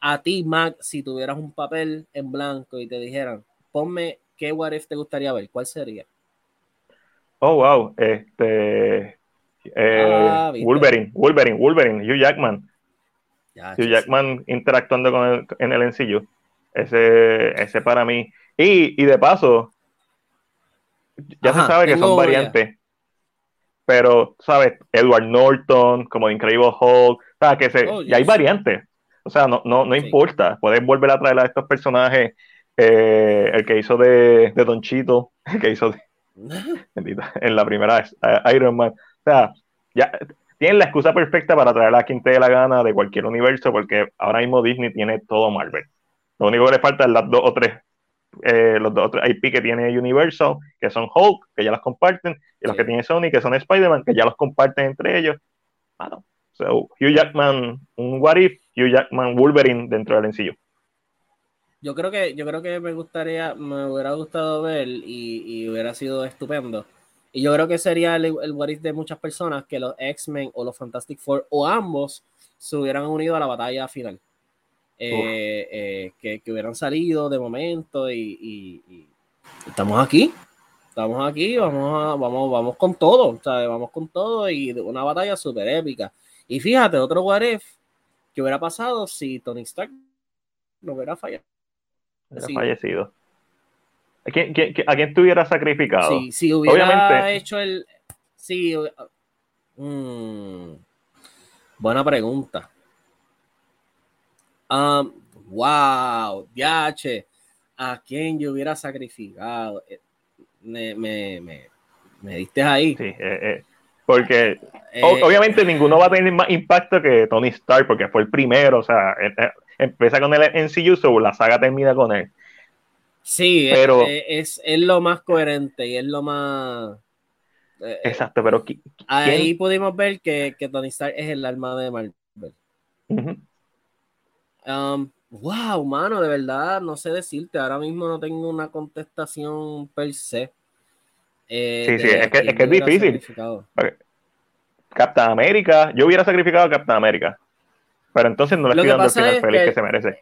a ti, Mac, si tuvieras un papel en blanco y te dijeran, ponme qué what if te gustaría ver, ¿cuál sería? Oh, wow, este eh, ah, Wolverine, Wolverine, Wolverine, Hugh Jackman. Hugh Jackman interactuando con el, en el encillo. Ese, ese para mí y, y de paso, ya se sabe que son variantes. Pero, ¿sabes? Edward Norton, como Incredible Hulk, sea, Que se, oh, y hay variantes. O sea, no, no, no importa. Puedes volver a traer a estos personajes. Eh, el que hizo de, de Don Chito, el que hizo de, en la primera uh, Iron Man. O sea, ya tienen la excusa perfecta para traer a quien te dé la gana de cualquier universo, porque ahora mismo Disney tiene todo Marvel. Lo único que le falta es las dos o tres eh, los dos otros IP que tiene Universal, que son Hulk, que ya las comparten, y los que tiene Sony, que son Spider-Man, que ya los comparten entre ellos. Bueno, so, Hugh Jackman, un What If, Hugh Jackman Wolverine dentro del sencillo. Yo creo que, yo creo que me gustaría, me hubiera gustado ver y, hubiera sido estupendo. Y yo creo que sería el, el What If de muchas personas que los X-Men o los Fantastic Four o ambos se hubieran unido a la batalla final. Eh, eh, que, que, hubieran salido de momento y, estamos aquí, estamos aquí, vamos, vamos, vamos con todo, vamos con todo y una batalla súper épica. Y fíjate, otro what if que hubiera pasado si Tony Stark no hubiera fallado. Fallecido. ¿A quién, ¿A quién, te hubiera sacrificado? si hubiera hecho el... Sí, mm, buena pregunta. Um, wow, yache, a quién yo hubiera sacrificado. Eh, me, me, me, diste ahí. Sí, eh, eh, porque obviamente ninguno va a tener más impacto que Tony Stark, porque fue el primero, o sea, empieza con él en CU, la saga termina con él. Sí, pero, es, es, lo más coherente y es lo más... Exacto, pero ahí pudimos ver que, que, Tony Stark es el alma de Marvel. Um, wow, mano, de verdad, no sé decirte. Ahora mismo no tengo una contestación per se. Eh, sí, sí, es que, es difícil. Captain América, yo hubiera sacrificado a Captain América. Pero entonces no le estoy dando el final feliz que, se merece.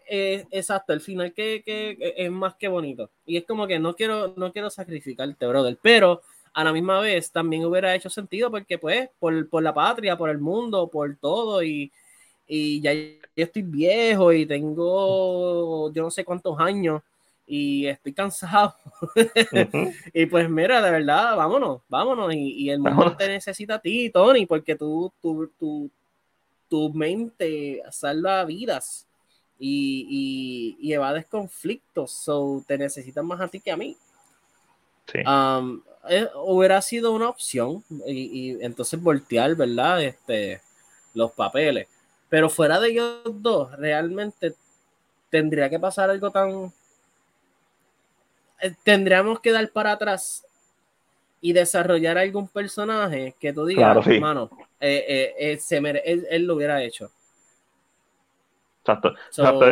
Exacto, el final que, que, es más que bonito. Y es como que no quiero, no quiero sacrificarte, brother. Pero a la misma vez también hubiera hecho sentido porque, pues, por, por la patria, por el mundo, por todo. Y, y ya yo estoy viejo y tengo yo no sé cuántos años y estoy cansado. y pues mira, de verdad, vámonos, vámonos. Y, el mundo te necesita a ti, Tony, porque tú, tú, tú, tu mente salva vidas y, y, evades conflictos. So, te necesitan más a ti que a mí. Sí. Um, eh, hubiera sido una opción y, y, entonces voltear, ¿verdad? Este, los papeles. Pero fuera de ellos dos, realmente tendría que pasar algo tan... Eh, tendríamos que dar para atrás y desarrollar algún personaje que tú digas, Claro, sí. Eh, eh, eh, se mere- él, él lo hubiera hecho. Exacto. So, exacto.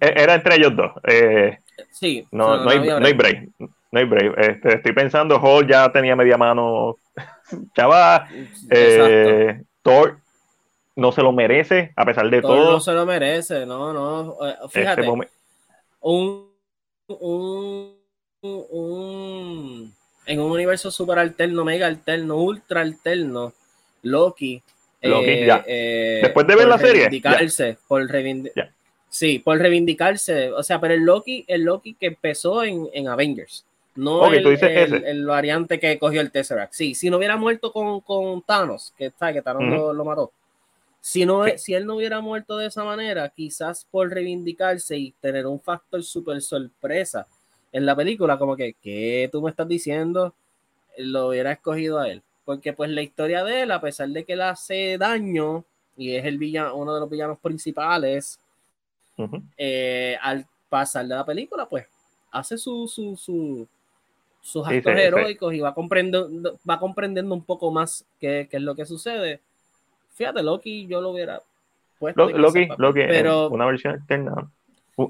Era entre ellos dos. Sí, no, so, no, hay, no hay break. No hay break. Este, estoy pensando, Hall ya tenía media mano. Chaval, Thor no se lo merece, a pesar de Thor todo. no se lo merece, no, no. Este Fíjate, momen- un, un, un- en un universo super alterno, mega alterno, ultra alterno, Loki. Loki, ya. eh, Después de ver la serie, reivindicarse, por reivindi- Ya. Sí, por reivindicarse. O sea, pero el Loki, el Loki que empezó en, en Avengers. No Ok, el, tú dices el- ese. el variante que cogió el Tesseract. Sí, si no hubiera muerto con, con Thanos, que, ¿sabes? que Thanos lo, lo mató. Si, no, Sí. si él no hubiera muerto de esa manera, quizás por reivindicarse y tener un factor súper sorpresa en la película, como que, ¿qué tú me estás diciendo? Lo hubiera escogido a él. Porque pues la historia de él, a pesar de que él hace daño y es el villano, uno de los villanos principales, eh, al pasar de la película, pues hace su, su, su- sus Sí, actos sí, sí. heroicos y va comprendiendo, va comprendiendo un poco más qué, qué es lo que sucede. Fíjate, Loki, yo lo hubiera puesto. Loki, Loki pero una versión alterna.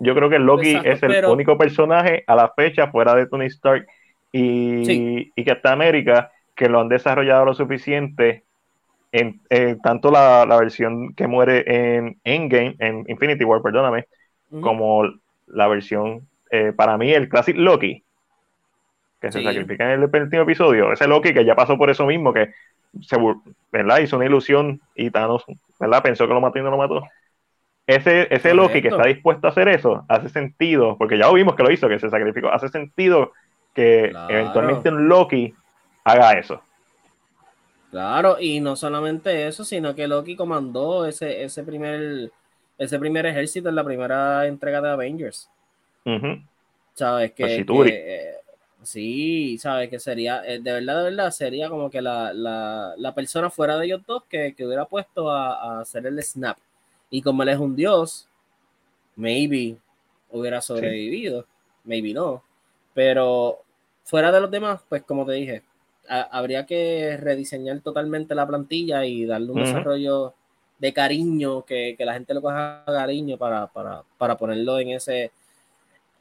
Yo creo que Loki Exacto, es el pero- único personaje a la fecha fuera de Tony Stark y, y Captain América que lo han desarrollado lo suficiente en eh, tanto la, la versión que muere en Endgame, en Infinity War, perdóname, como la versión, eh, para mí, el Classic Loki, que se sacrifica en el penúltimo episodio. Ese Loki que ya pasó por eso mismo, que se, ¿verdad? hizo una ilusión y Thanos ¿verdad? pensó que lo mató y no lo mató. Ese, ese Loki que está dispuesto a hacer eso, hace sentido, porque ya vimos que lo hizo, que se sacrificó, hace sentido que Claro. eventualmente un Loki haga eso. Claro, y no solamente eso, sino que Loki comandó ese, ese primer ese primer ejército en la primera entrega de Avengers. ¿Sabes? Que, eh, sí, ¿sabes? Que sería, eh, de verdad, de verdad, sería como que la, la, la persona fuera de ellos dos que, que hubiera puesto a, a hacer el snap. Y como él es un dios, maybe hubiera sobrevivido, maybe no. Pero fuera de los demás, pues como te dije, a- habría que rediseñar totalmente la plantilla y darle un Ujú. desarrollo de cariño, que, que la gente lo coja cariño para, para, para ponerlo en ese...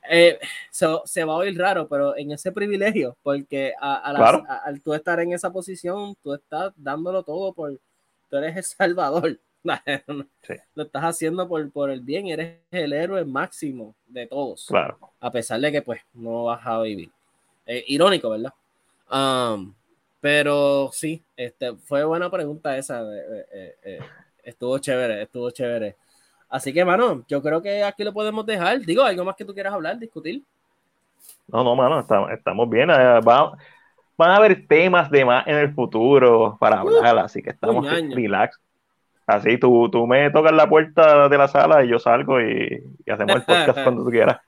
eh, se, se va a oír raro, pero en ese privilegio, porque a, a las- Claro. al tú estar en esa posición, tú estás dándolo todo por... Tú eres el salvador. Sí. Lo estás haciendo por, por el bien, eres el héroe máximo de todos Claro. a pesar de que pues no vas a vivir. Eh, irónico, ¿verdad? Um, pero sí, este, fue buena pregunta esa. eh, eh, eh, estuvo chévere, estuvo chévere. Así que, mano, yo creo que aquí lo podemos dejar. Digo, algo más que tú quieras hablar, discutir. No, no, mano, estamos, estamos bien. eh, va- van a haber temas de más en el futuro para Uh, hablar, así que estamos relax. Así tú, tú me tocas la puerta de la sala y yo salgo y, y hacemos el podcast cuando tú quieras.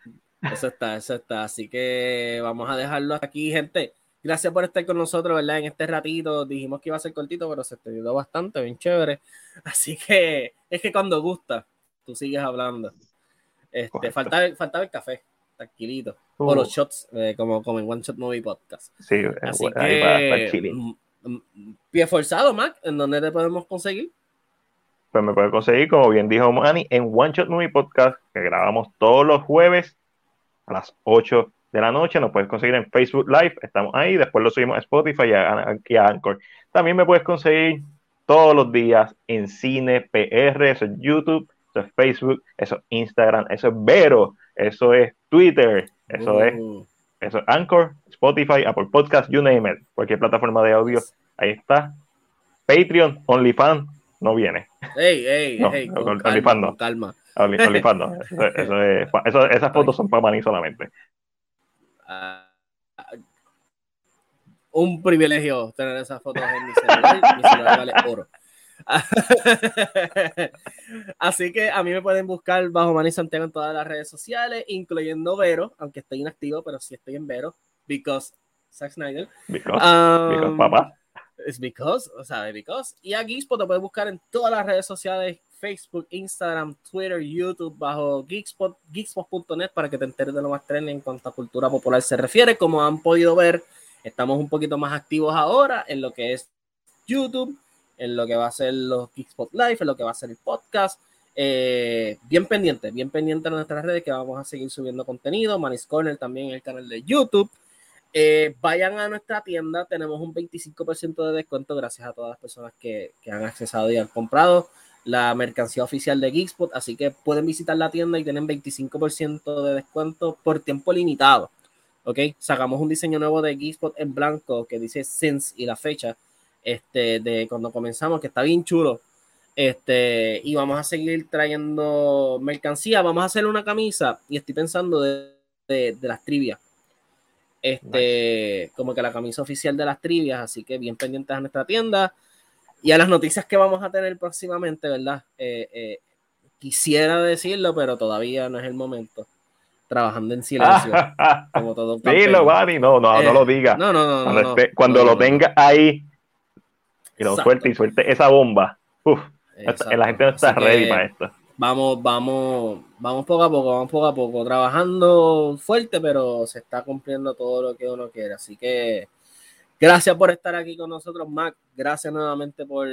Eso está, eso está. Así que vamos a dejarlo hasta aquí, gente. Gracias por estar con nosotros, ¿verdad? En este ratito dijimos que iba a ser cortito, pero se te ayudó bastante, bien chévere. Así que es que cuando gusta, tú sigues hablando. Este, faltaba, faltaba el café, tranquilito. O Uh, los shots, eh, como, como en One Shot Movie Podcast. sí, eh, Así bueno, para que, chilling. mm, mm, pie forzado, Mac, ¿en dónde te podemos conseguir? Pues me puedes conseguir, como bien dijo Manny, en One Shot Movie Podcast, que grabamos todos los jueves a las 8 de la noche. Nos puedes conseguir en Facebook Live, estamos ahí. Después lo subimos a Spotify y a, y a Anchor. También me puedes conseguir todos los días en Cine PR, eso es YouTube, eso es Facebook, eso es Instagram, eso es Vero, eso es Twitter, eso es, Uh, eso es Anchor, Spotify, Apple Podcast, you name it, cualquier plataforma de audio, ahí está. Patreon, OnlyFans, no viene. Ey, ey, No, ey, con, con- calma, OnlyFans no. con calma. Only- OnlyFans no. Eso, eso es pa- eso- esas fotos son para Manny solamente. Ah, un privilegio tener esas fotos en mi celular. mi celular vale oro. Así que a mí me pueden buscar bajo Manny Santiago en todas las redes sociales, incluyendo Vero, aunque estoy inactivo, pero sí estoy en Vero, because Zack Snyder. Because, um, papá. Es because, o sea, because. Y a Geekspot te puedes buscar en todas las redes sociales, Facebook, Instagram, Twitter, YouTube, bajo Geekspot, geekspot.net para que te enteres de lo más trending en cuanto a cultura popular se refiere. Como han podido ver, estamos un poquito más activos ahora en lo que es YouTube, en lo que va a ser los Geekspot Live, en lo que va a ser el podcast. Eh, bien pendiente, bien pendiente en nuestras redes que vamos a seguir subiendo contenido. Manis Corner también en el canal de YouTube. Eh, vayan a nuestra tienda, tenemos un 25% de descuento gracias a todas las personas que, que, han accesado y han comprado la mercancía oficial de Geekspot, así que pueden visitar la tienda y tienen 25% de descuento por tiempo limitado. ¿Ok? Sacamos un diseño nuevo de Geekspot en blanco que dice Sense y la fecha este, de cuando comenzamos, que está bien chulo. Este, y vamos a seguir trayendo mercancía. Vamos a hacer una camisa y estoy pensando de, de, de las trivias este, como que la camisa oficial de las trivias, así que bien pendientes a nuestra tienda y a las noticias que vamos a tener próximamente, ¿verdad? Eh, eh, quisiera decirlo, pero todavía no es el momento. Trabajando en silencio, como todo un Dilo, no, no, no lo eh, diga. No, no, no. Cuando, cuando lo tenga ahí y lo suelte y suelte esa bomba, uf, la gente no está ready para esto vamos, vamos, vamos poco a poco, vamos poco a poco, trabajando fuerte, pero se está cumpliendo todo lo que uno quiere. Así que gracias por estar aquí con nosotros, Mac. Gracias nuevamente por,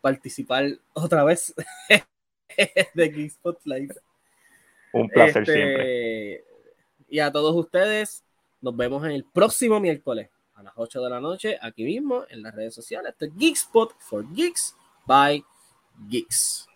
participar otra vez de Geekspot Live. Un placer este, siempre. Y a todos ustedes, nos vemos en el próximo miércoles a las 8 de la noche, aquí mismo en las redes sociales. Esto es Geekspot for Geeks by Geeks.